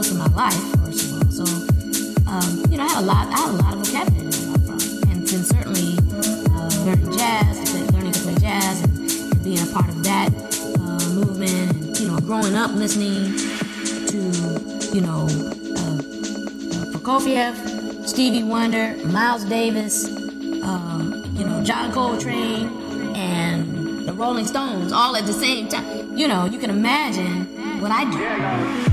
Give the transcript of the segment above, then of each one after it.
most of my life, first of all. So, um, you know, I had a lot, I had a lot of vocabulary to draw from, and then certainly uh, learning jazz, learning to play jazz, and, being a part of that uh, movement, and you know, growing up listening to, you know, uh, uh, Prokofiev, Stevie Wonder, Miles Davis, um, you know, John Coltrane, and the Rolling Stones, all at the same time. You know, you can imagine what I do.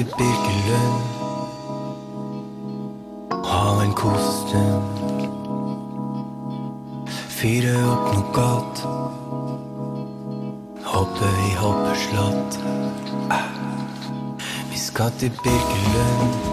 til Birkelund. Ha en kosestund. Fyre opp noe godt. Hoppe i hoppeslott. Vi skal til Birkelund.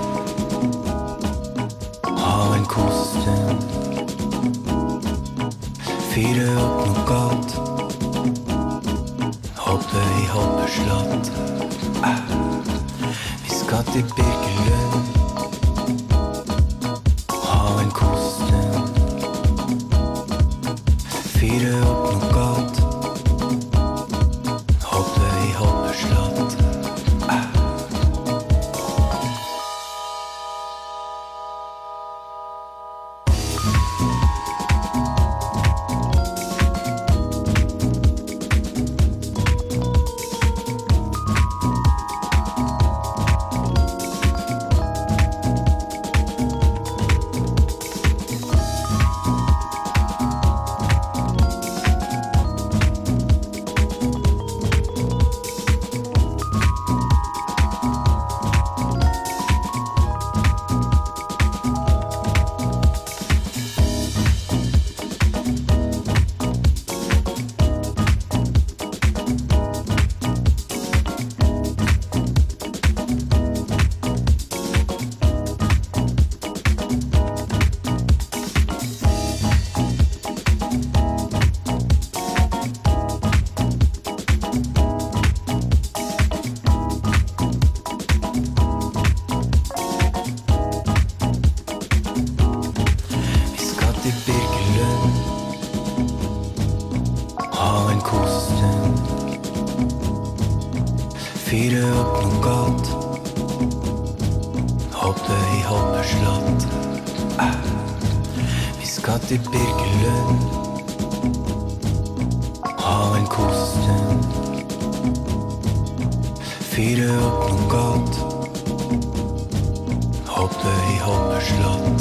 til Birkelund. Ha en kosestund. Fyre opp noen godt. Hoppe i hoppeslott.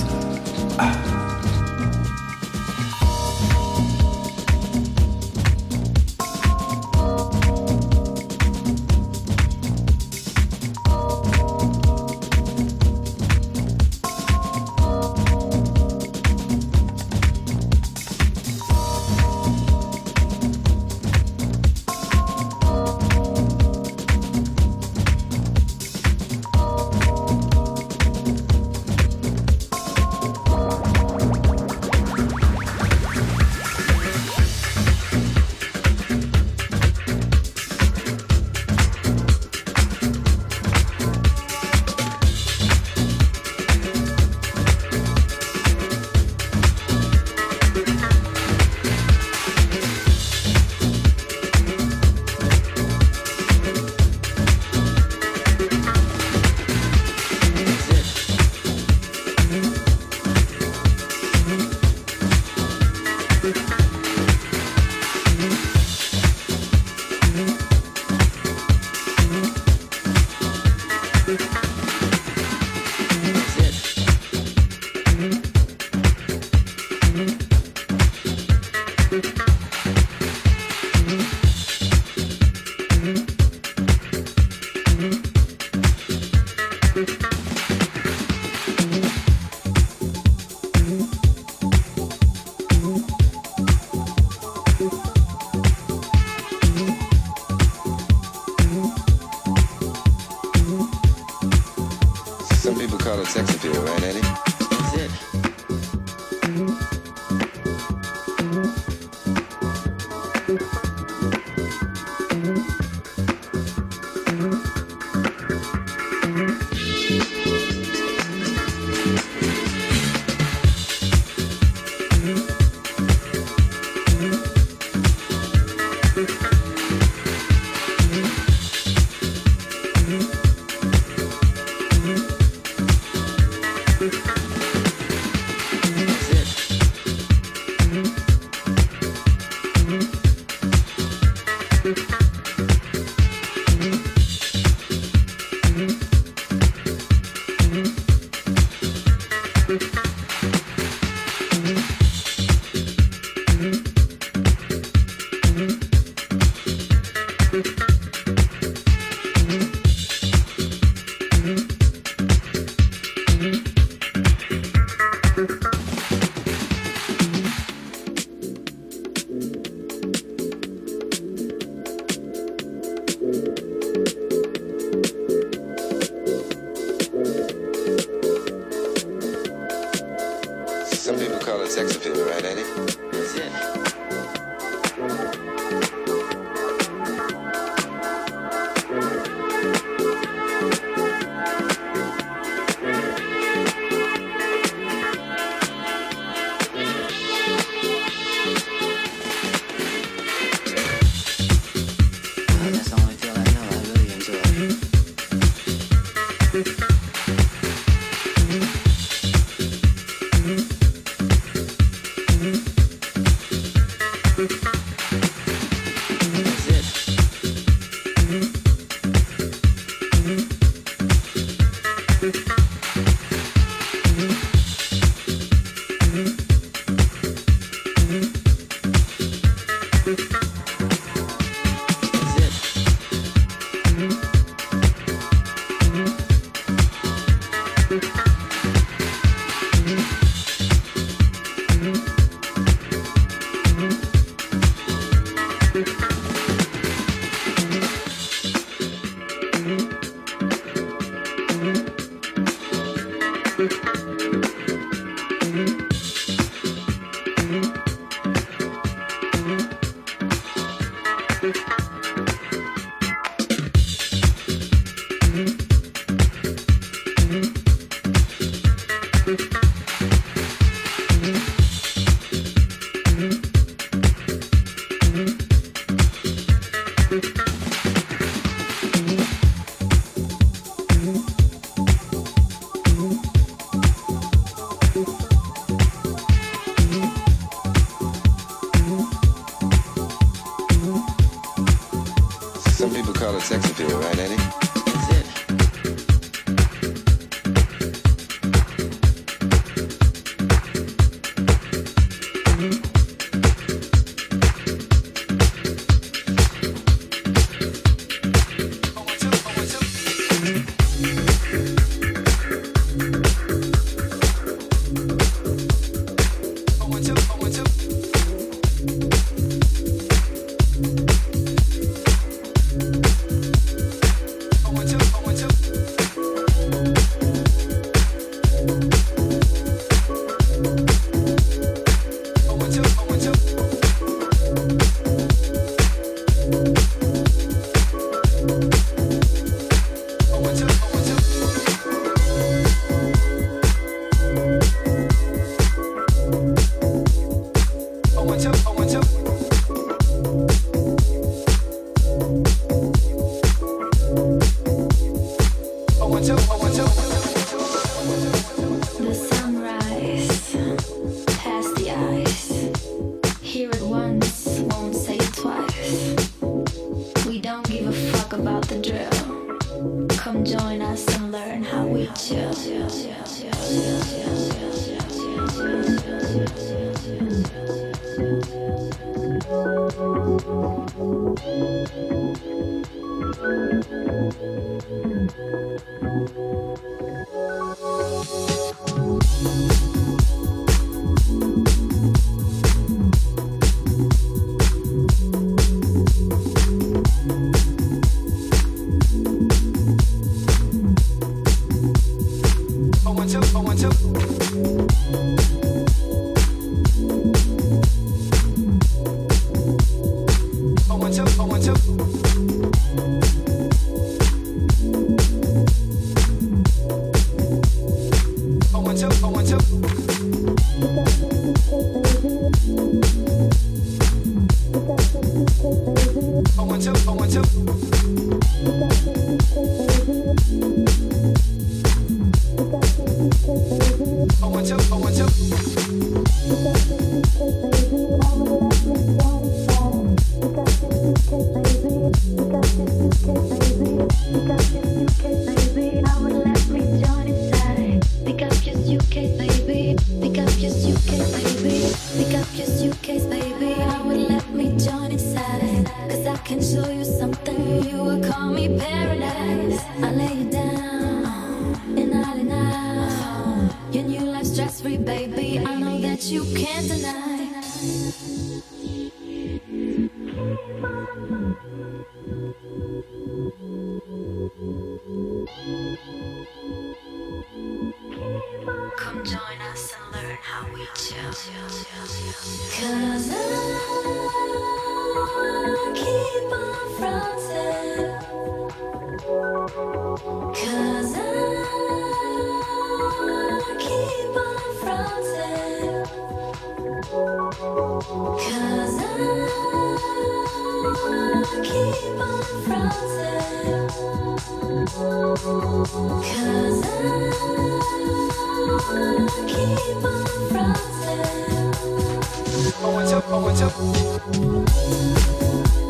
with you.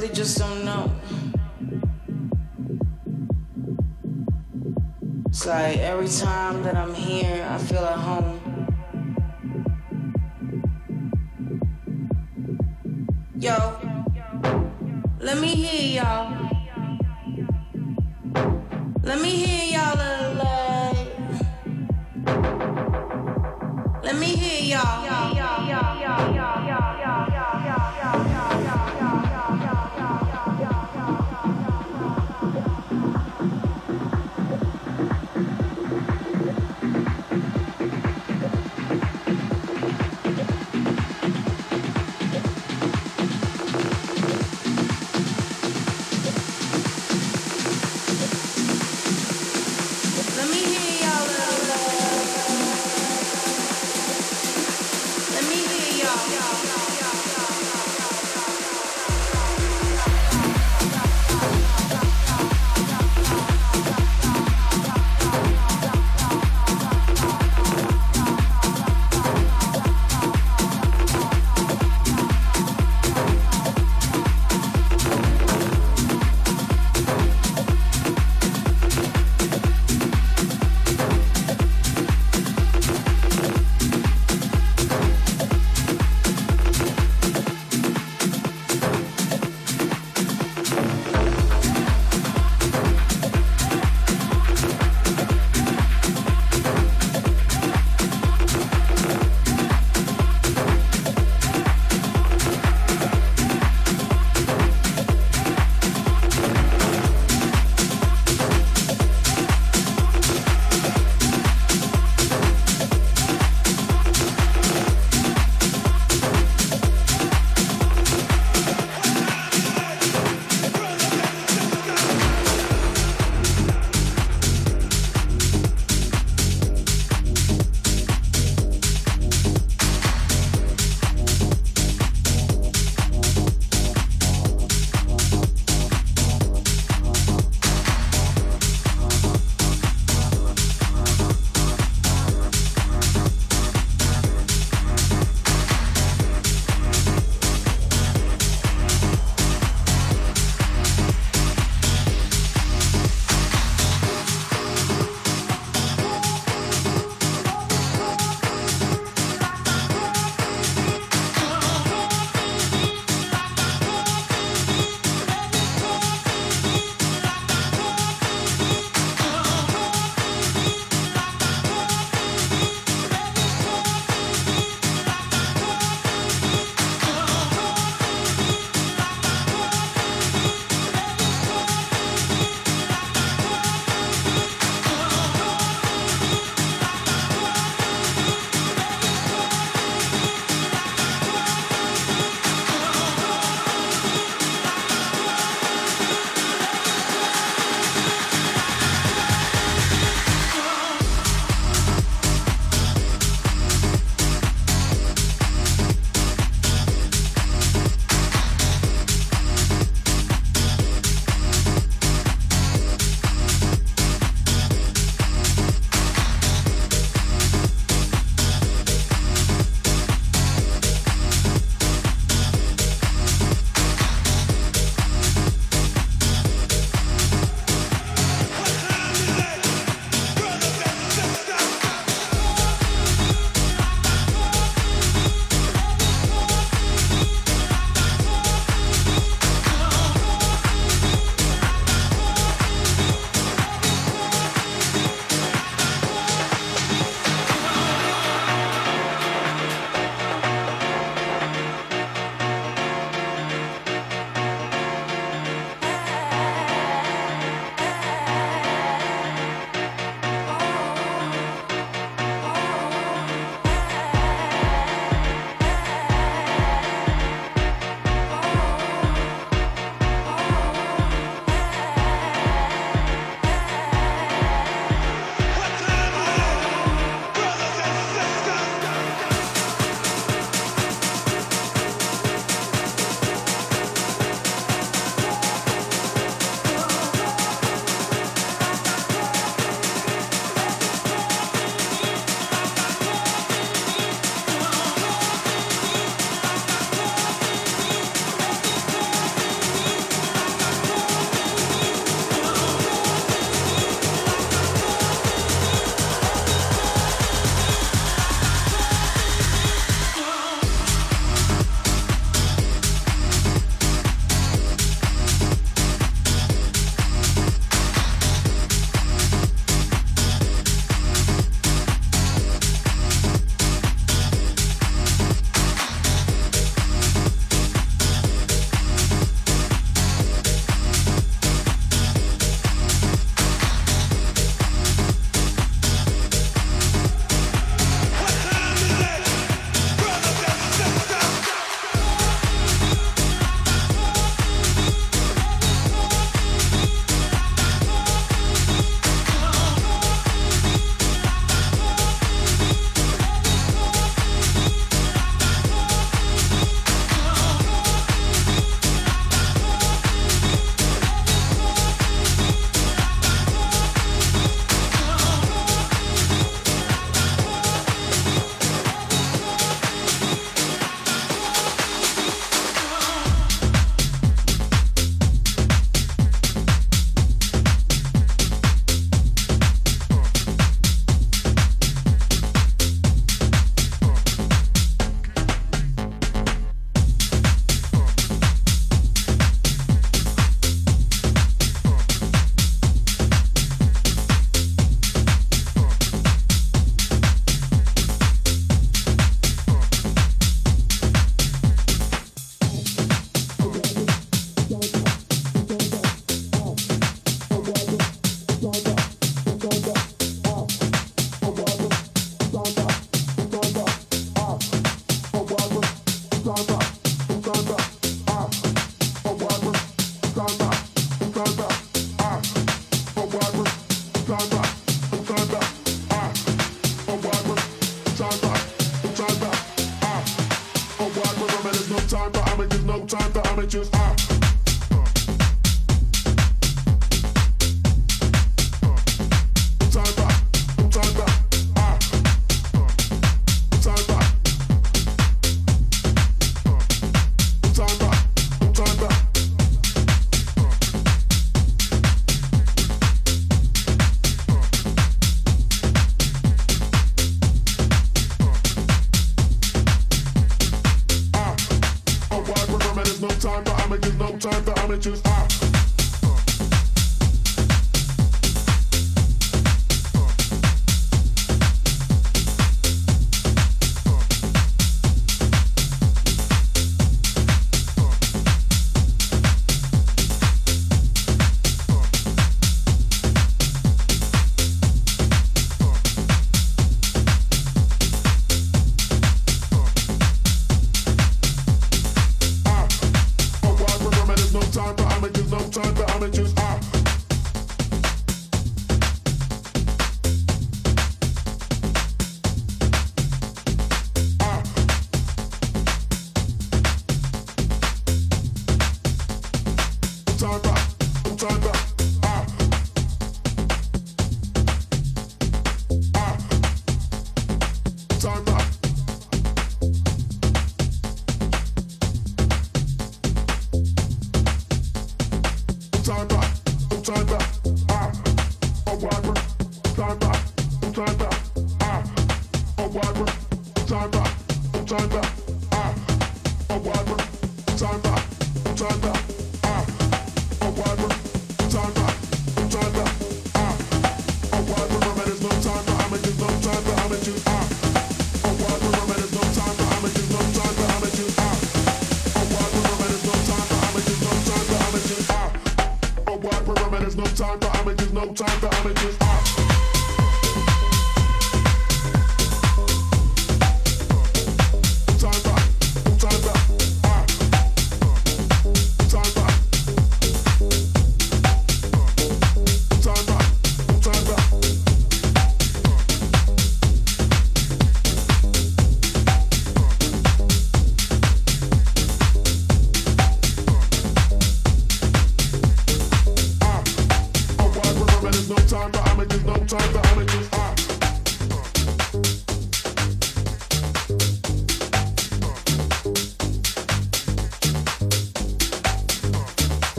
really just don't know. It's like every time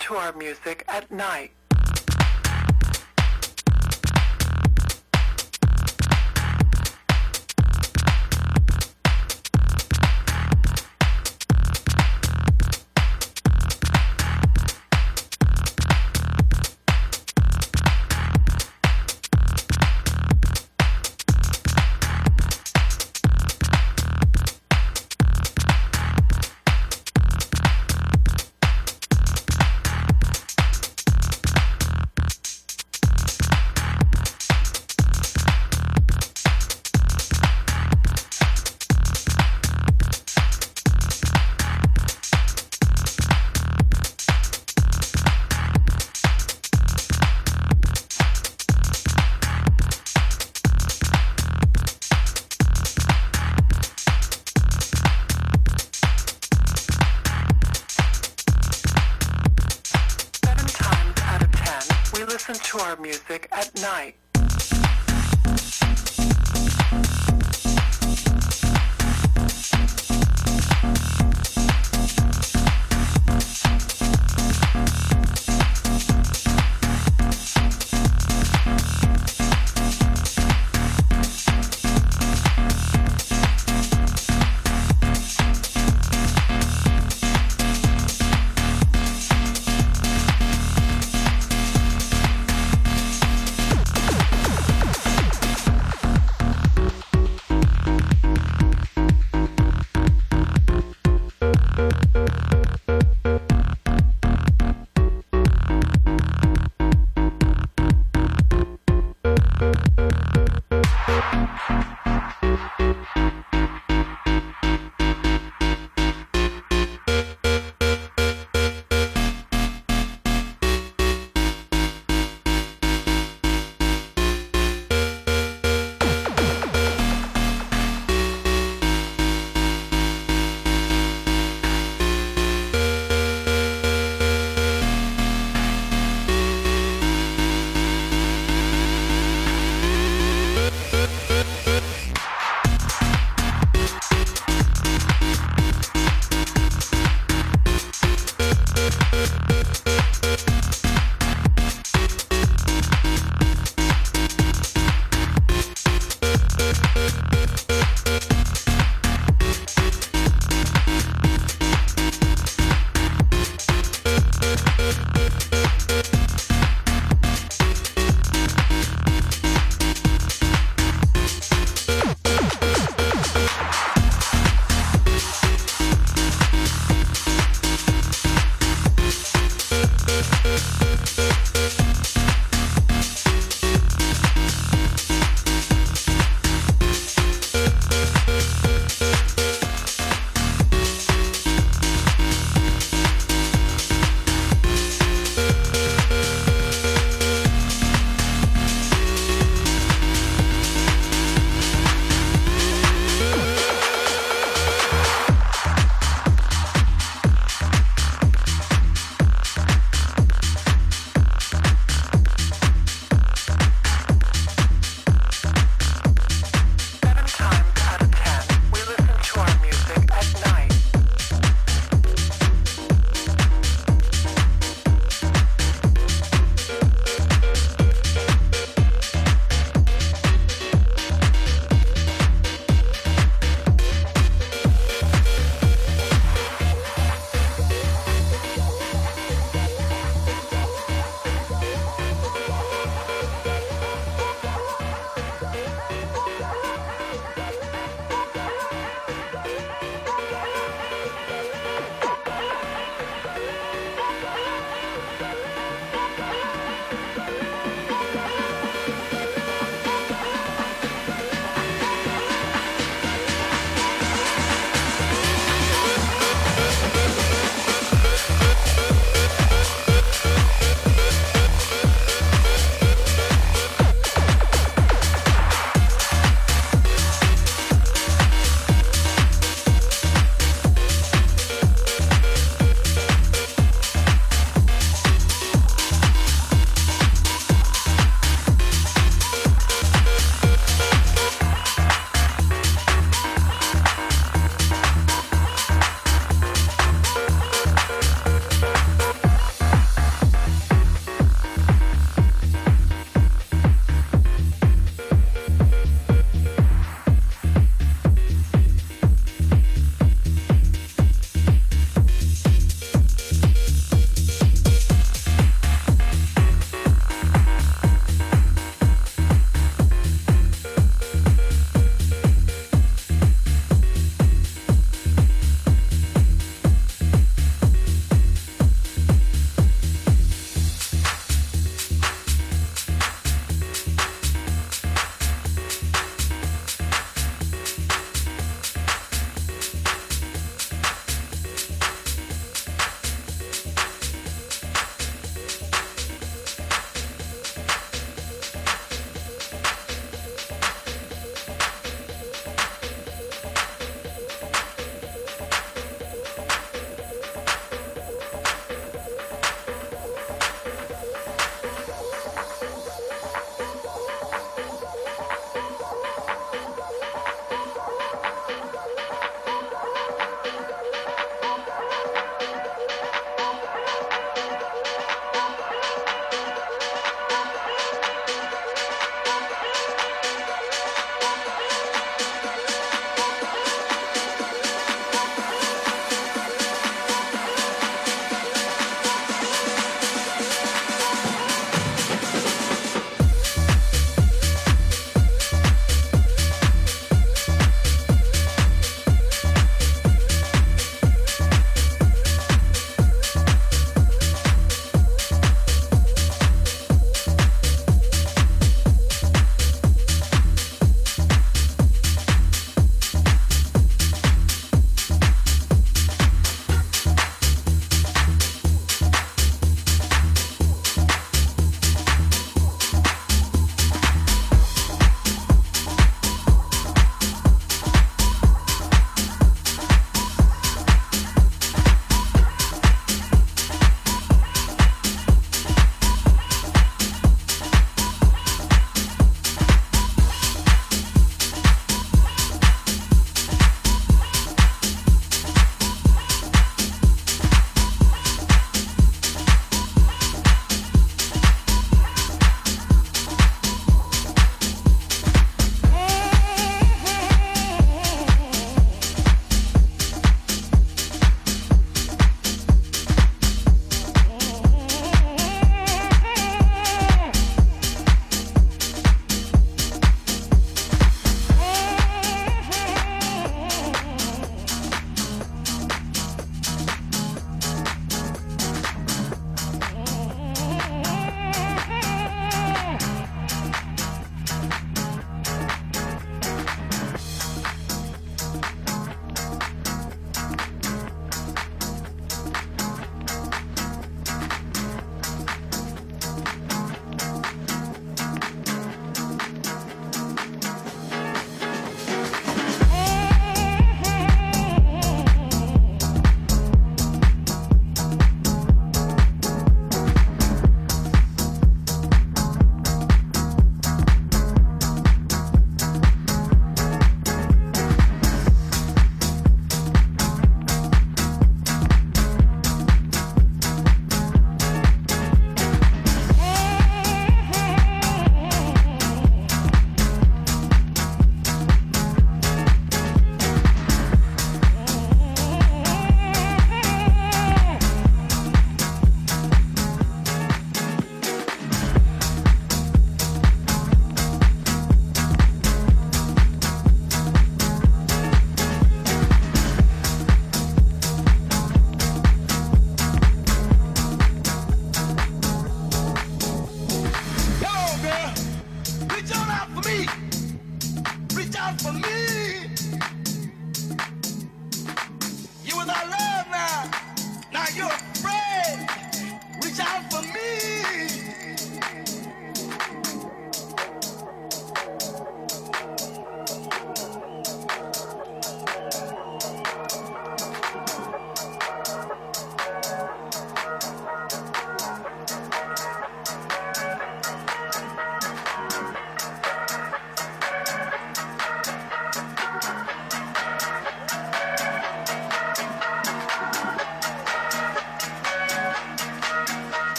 to our music at night.